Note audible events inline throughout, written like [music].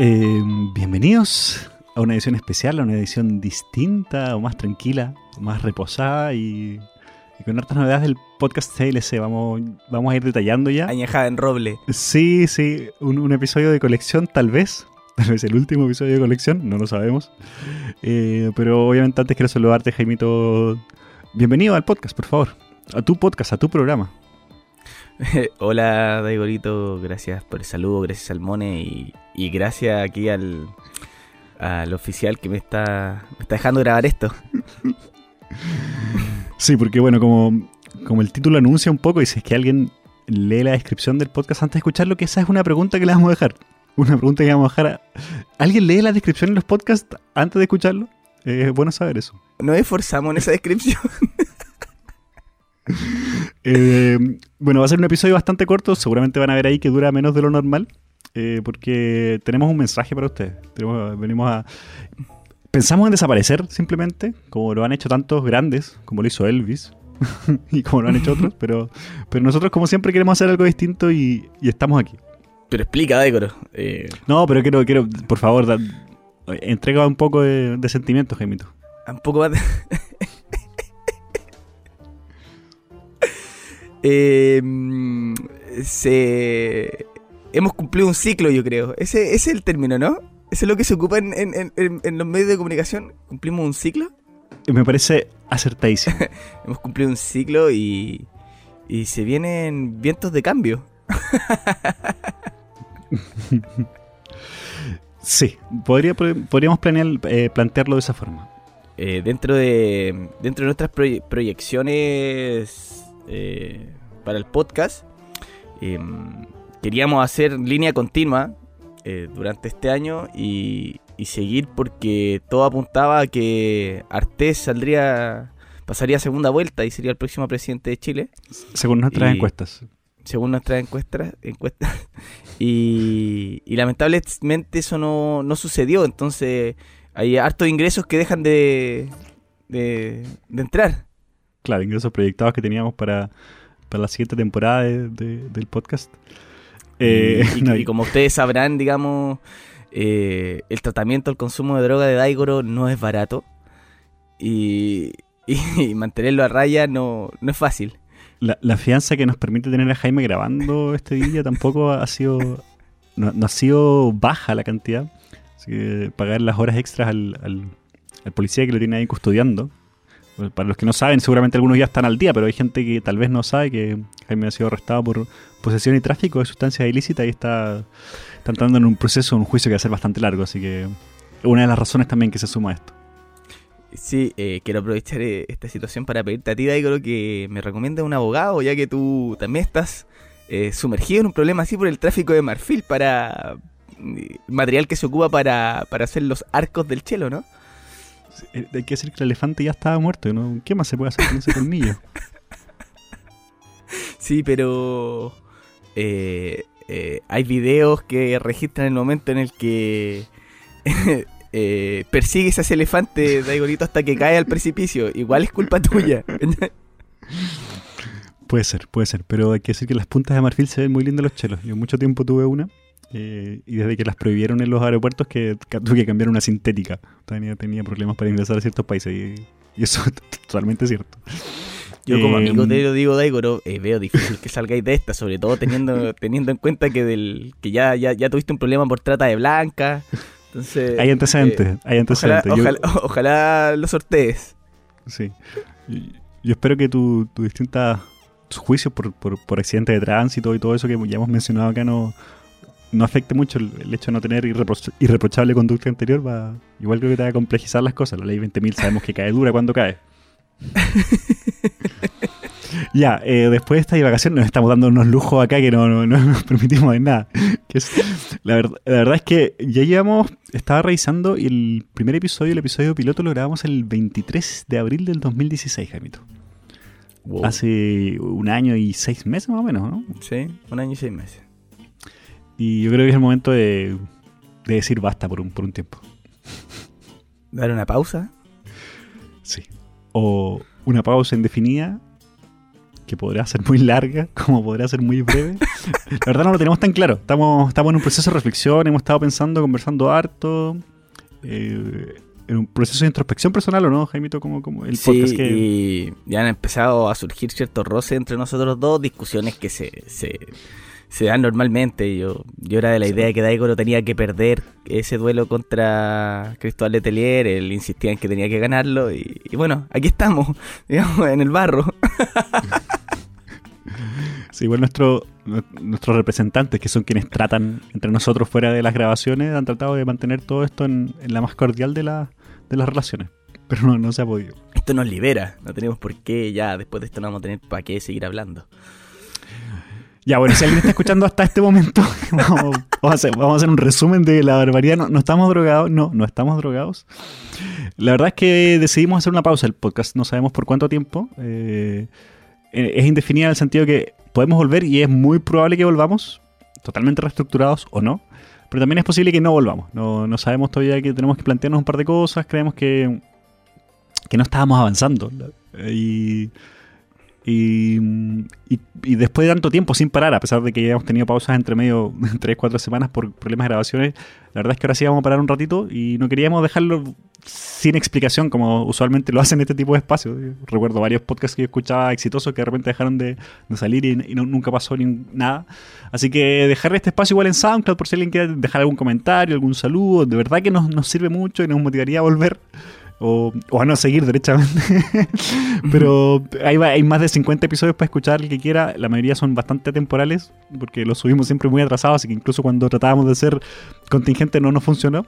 Eh, bienvenidos a una edición especial, a una edición distinta, o más tranquila, o más reposada y, y con hartas novedades del podcast CLC. Vamos, vamos a ir detallando ya. Añejada en roble. Sí, sí, un, un episodio de colección tal vez. Tal vez el último episodio de colección, no lo sabemos. Eh, pero obviamente antes quiero saludarte, Jaimito. Bienvenido al podcast, por favor. A tu podcast, a tu programa. [laughs] Hola, Daigorito. Gracias por el saludo, gracias al Mone y, y gracias aquí al, al oficial que me está, me está dejando grabar esto. [laughs] Sí, porque bueno, como, como el título anuncia un poco, y si es que alguien lee la descripción del podcast antes de escucharlo, que esa es una pregunta que le vamos a dejar. Una pregunta que vamos a dejar a... ¿Alguien lee la descripción de los podcasts antes de escucharlo? Eh, es bueno saber eso. Nos esforzamos en esa descripción. [laughs] [laughs] Eh, bueno, va a ser un episodio bastante corto, seguramente van a ver ahí que dura menos de lo normal, eh, porque tenemos un mensaje para ustedes. Tenemos- venimos a... Pensamos en desaparecer simplemente, como lo han hecho tantos grandes, como lo hizo Elvis, [laughs] y como lo han hecho otros, pero, pero nosotros como siempre queremos hacer algo distinto y, y estamos aquí. Pero explica, Daigoro. Eh, No, pero quiero, quiero por favor, da- entrega un poco de, de sentimiento, Jaimito. un poco más. de- [laughs] Eh, se... Hemos cumplido un ciclo, yo creo. Ese, ese es el término, ¿no? Eso es lo que se ocupa en, en- en- en- en los medios de comunicación. ¿Cumplimos un ciclo? Me parece acertadísimo. [laughs] Hemos cumplido un ciclo y, y se vienen vientos de cambio. [laughs] Sí, podría, podríamos planear, eh, plantearlo de esa forma. Eh, dentro de dentro de nuestras proye- proyecciones eh, para el podcast, eh, queríamos hacer línea continua eh, durante este año y, y seguir porque todo apuntaba a que Artés saldría, pasaría a segunda vuelta y sería el próximo presidente de Chile. Según nuestras Y- encuestas. según nuestras encuestas, encuestas [laughs] y, y lamentablemente eso no, no sucedió, entonces hay hartos ingresos que dejan de, de, de entrar. Claro, ingresos proyectados que teníamos para, para la siguiente temporada de- de- del podcast. Eh, y, [laughs] y- no, y como ustedes sabrán, digamos, eh, el tratamiento, el consumo de droga de Daigoro no es barato y, [laughs] y mantenerlo a raya no, no es fácil. la, la fianza que nos permite tener a Jaime grabando este día tampoco ha sido. No, no ha sido baja la cantidad. Así que pagar las horas extras al, al- al policía que lo tiene ahí custodiando. Para los que no saben, seguramente algunos ya están al día, pero hay gente que tal vez no sabe que Jaime ha sido arrestado por posesión y tráfico de sustancias ilícitas y está, entrando en un proceso, un juicio que va a ser bastante largo. Así que una de las razones también que se suma a esto. Sí, eh, quiero aprovechar eh, esta situación para pedirte a ti, Daigoro, que me recomiendes un abogado, ya que tú también estás eh, sumergido en un problema así por el tráfico de marfil para material que se ocupa para, para hacer los arcos del chelo, ¿no? Eh, Hay que decir que el elefante ya estaba muerto. ¿no? ¿Qué más se puede hacer con ese colmillo? [laughs] Sí, pero eh, eh, hay videos que registran el momento en el que [laughs] eh, persigues a ese elefante, Daigorito, hasta que cae al precipicio. Igual es culpa tuya. [laughs] Puede ser, puede ser, pero hay que decir que las puntas de marfil se ven muy lindas los chelos. Yo mucho tiempo tuve una eh, y desde que las prohibieron en los aeropuertos que tuve que cambiar una sintética. Tenía, tenía problemas para ingresar a ciertos países y, y eso es [laughs] totalmente cierto. Yo como Eh, amigo te lo digo, Daigoro, eh, veo difícil que salgáis de esta, sobre todo teniendo [laughs] teniendo en cuenta que del que ya, ya, ya tuviste un problema por trata de blanca. Entonces, Hay antecedentes, eh, hay ojalá, antecedentes. Yo- ojalá, [laughs] ojalá lo sortees. sí. Yo espero que tus tu distintos juicios por, por, por accidentes de tránsito y todo eso que ya hemos mencionado acá no, no afecte mucho el, el hecho de no tener irrepro- irreprochable conducta anterior. Va, igual creo que te va a complejizar las cosas. La ley 20.000 sabemos que cae dura cuando cae. [laughs] ya, eh, después de esta divagación nos estamos dando unos lujos acá que no, no- no nos permitimos en nada. Que es- la, ver- la verdad es que ya llevamos, estaba revisando y el primer episodio, el episodio piloto, lo grabamos el 23 de abril del 2016, Jamito. Wow. Hace un año y seis meses más o menos, ¿no? Sí, un año y seis meses. Y yo creo que es el momento de, de decir basta por un, por un tiempo. Dar una pausa. Sí. O una pausa indefinida que podrá ser muy larga, [laughs] como podrá ser muy breve. La verdad no lo tenemos tan claro. Estamos, estamos en un proceso de reflexión, hemos estado pensando, conversando harto. Eh, en un proceso de introspección personal, ¿o no, Jaimito? Como, como el Sí, podcast que... y ya han empezado a surgir ciertos roces entre nosotros dos, discusiones que se, se, se dan normalmente. Yo, yo era de la idea de que Daigo no tenía que perder ese duelo contra Cristóbal Letelier, él insistía en que tenía que ganarlo, y, y bueno, aquí estamos, [laughs] digamos, en el barro. [laughs] Sí, igual nuestro, nu- nuestros representantes, que son quienes tratan entre nosotros fuera de las grabaciones, han tratado de mantener todo esto en, en la más cordial de, la- de las relaciones. Pero no, no se ha podido. Esto nos libera, no tenemos por qué, ya después de esto no vamos a tener para qué seguir hablando. Ya, bueno, si alguien está escuchando hasta este momento, [laughs] vamos, a hacer, vamos a hacer un resumen de la barbaridad. No, no estamos drogados, no, no estamos drogados. La verdad es que decidimos hacer una pausa el podcast, no sabemos por cuánto tiempo. Eh, eh, es indefinida en el sentido que podemos volver y es muy probable que volvamos, totalmente reestructurados o no. Pero también es posible que no volvamos. No, no sabemos todavía que tenemos que plantearnos un par de cosas. Creemos que, que no estábamos avanzando. Y, y, y- y después de tanto tiempo sin parar, a pesar de que ya hemos tenido pausas entre medio, [laughs] 3, 4 semanas por problemas de grabaciones, la verdad es que ahora sí vamos a parar un ratito y no queríamos dejarlo sin explicación como usualmente lo [laughs] hacen este tipo de espacios. Recuerdo varios podcasts que yo escuchaba exitosos que de repente dejaron de, de salir y, y no- nunca pasó ni nada. Así que dejar este espacio igual en SoundCloud por si alguien quiere dejar algún comentario, algún saludo, de verdad que nos, nos sirve mucho y nos motivaría a volver. O, o a no seguir derechamente. [laughs] Pero va- hay más de 50 episodios para escuchar el que quiera. La mayoría son bastante temporales, porque los subimos siempre muy atrasados, así que incluso cuando tratábamos de ser contingente no nos funcionó.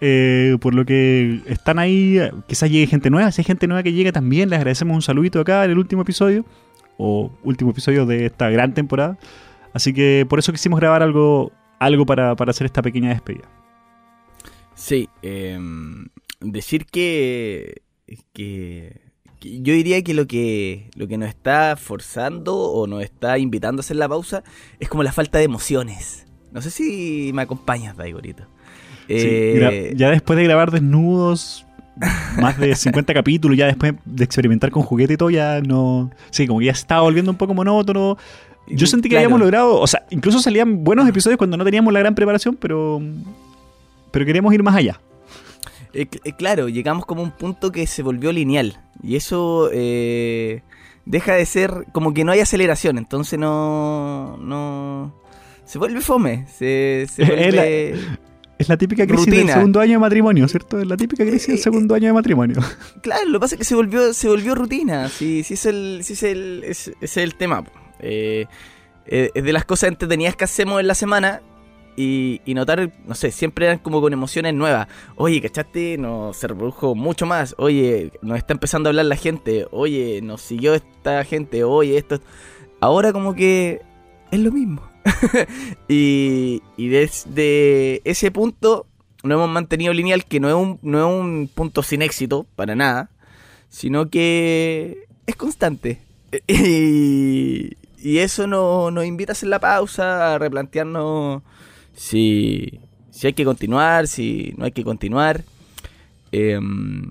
Eh, por lo que están ahí, eh, quizás llegue gente nueva. Si hay gente nueva que llegue también, les agradecemos un saludito acá en el último episodio, o último episodio de esta gran temporada. Así que por eso quisimos grabar algo, algo para, para hacer esta pequeña despedida. Sí, em, decir que, que, que yo diría que lo que lo que nos está forzando o nos está invitando a hacer la pausa es como la falta de emociones. No sé si me acompañas, Daigorito. Eh, ya después de grabar desnudos, más de 50 [laughs] capítulos, ya después de experimentar con juguete y todo, ya no. Sí, como que ya estaba volviendo un poco monótono. Yo sentí que claro. habíamos logrado, o sea, incluso salían buenos episodios cuando no teníamos la gran preparación, pero. Pero queríamos ir más allá. Eh, eh, claro, llegamos como a un punto que se volvió lineal. Y eso eh, deja de ser como que no hay aceleración. Entonces no. no se vuelve fome. Se, se Es vuelve. Es la típica crisis del segundo año de matrimonio, ¿cierto? Es la típica crisis del segundo año de matrimonio. [laughs] Claro, lo que pasa es que se volvió, se volvió rutina. Sí, sí es el, sí es el, es, es el tema. es de las cosas entretenidas que hacemos en la semana y, notar, no sé, siempre eran como con emociones nuevas. Oye, ¿cachaste? Nos se reprodujo mucho más. Oye, nos está empezando a hablar la gente. Oye, nos siguió esta gente. Oye, esto. Ahora como que es lo mismo. [laughs] y, y desde ese punto no hemos mantenido lineal, que no es un, no es un punto sin éxito, para nada, sino que es constante. [laughs] Y, y eso no- nos invita a hacer la pausa, a replantearnos si, si hay que continuar, si no hay que continuar. Em,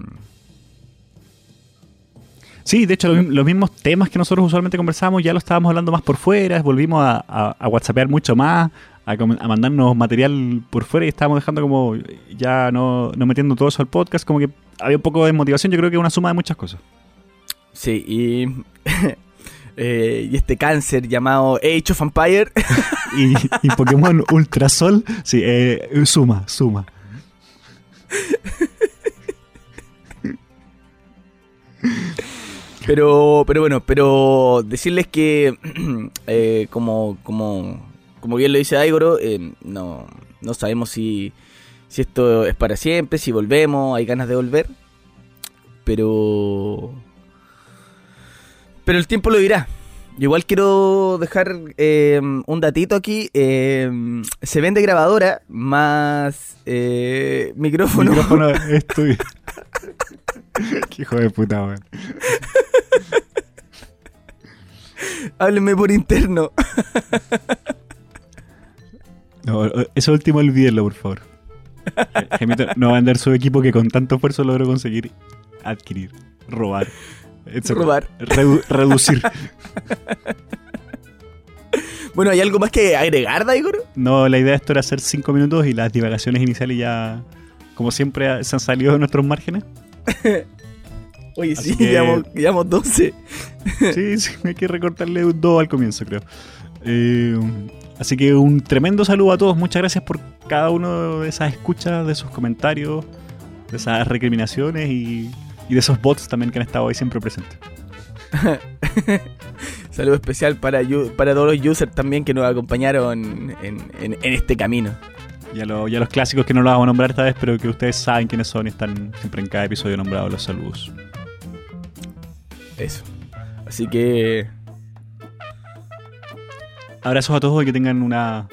Sí, de hecho, los, los mismos temas que nosotros usualmente conversamos ya lo estábamos hablando más por fuera, volvimos a, a, a whatsappear mucho más, a, mandarnos material por fuera y estábamos dejando como ya no, no metiendo todo eso al podcast, como que había un poco de motivación, yo creo que es una suma de muchas cosas. sí, y, [laughs] eh, y este cáncer llamado Age of Empire [laughs] Y, y Pokémon Ultrasol, sí, eh, suma, suma. Pero, pero bueno, pero decirles que, [clears throat] eh, como, como, como bien lo dice Aigoro, eh, no, no sabemos si, si esto es para siempre, si volvemos, hay ganas de volver. Pero, pero el tiempo lo dirá. Yo igual quiero dejar eh, un datito aquí. eh, se vende grabadora más eh, micrófono. Micrófono [laughs] estoy. Qué hijo de puta, weón. Háblenme por interno. [laughs] No, eso último olvídenlo, por favor. Gemito no va a vender su equipo que con tanto esfuerzo logró conseguir adquirir, robar, etc. Robar. Redu- reducir. [laughs] Bueno, ¿hay algo más que agregar, Daigoro? No, la idea de esto era hacer cinco minutos y las divagaciones iniciales ya, como siempre, se han salido de nuestros márgenes. [laughs] Oye, Así sí, que- llevamos, llevamos 12. [laughs] Sí, sí, hay que recortarle un 2 al comienzo, creo. Eh, así que un tremendo saludo a todos. Muchas gracias por cada uno de esas escuchas, de sus comentarios, de esas recriminaciones y, y de esos bots también que han estado ahí siempre presentes. [laughs] Saludo especial para, para todos los users también que nos acompañaron en, en- en este camino. Y a, lo- y a los clásicos que no los vamos a nombrar esta vez, pero que ustedes saben quiénes son y están siempre en cada episodio nombrados los saludos. Eso. Así que Abrazos a todos y que tengan una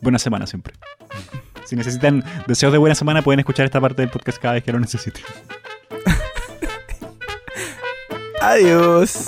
buena semana siempre. Si necesitan deseos de buena semana, pueden escuchar esta parte del podcast cada vez que lo necesiten. Adiós.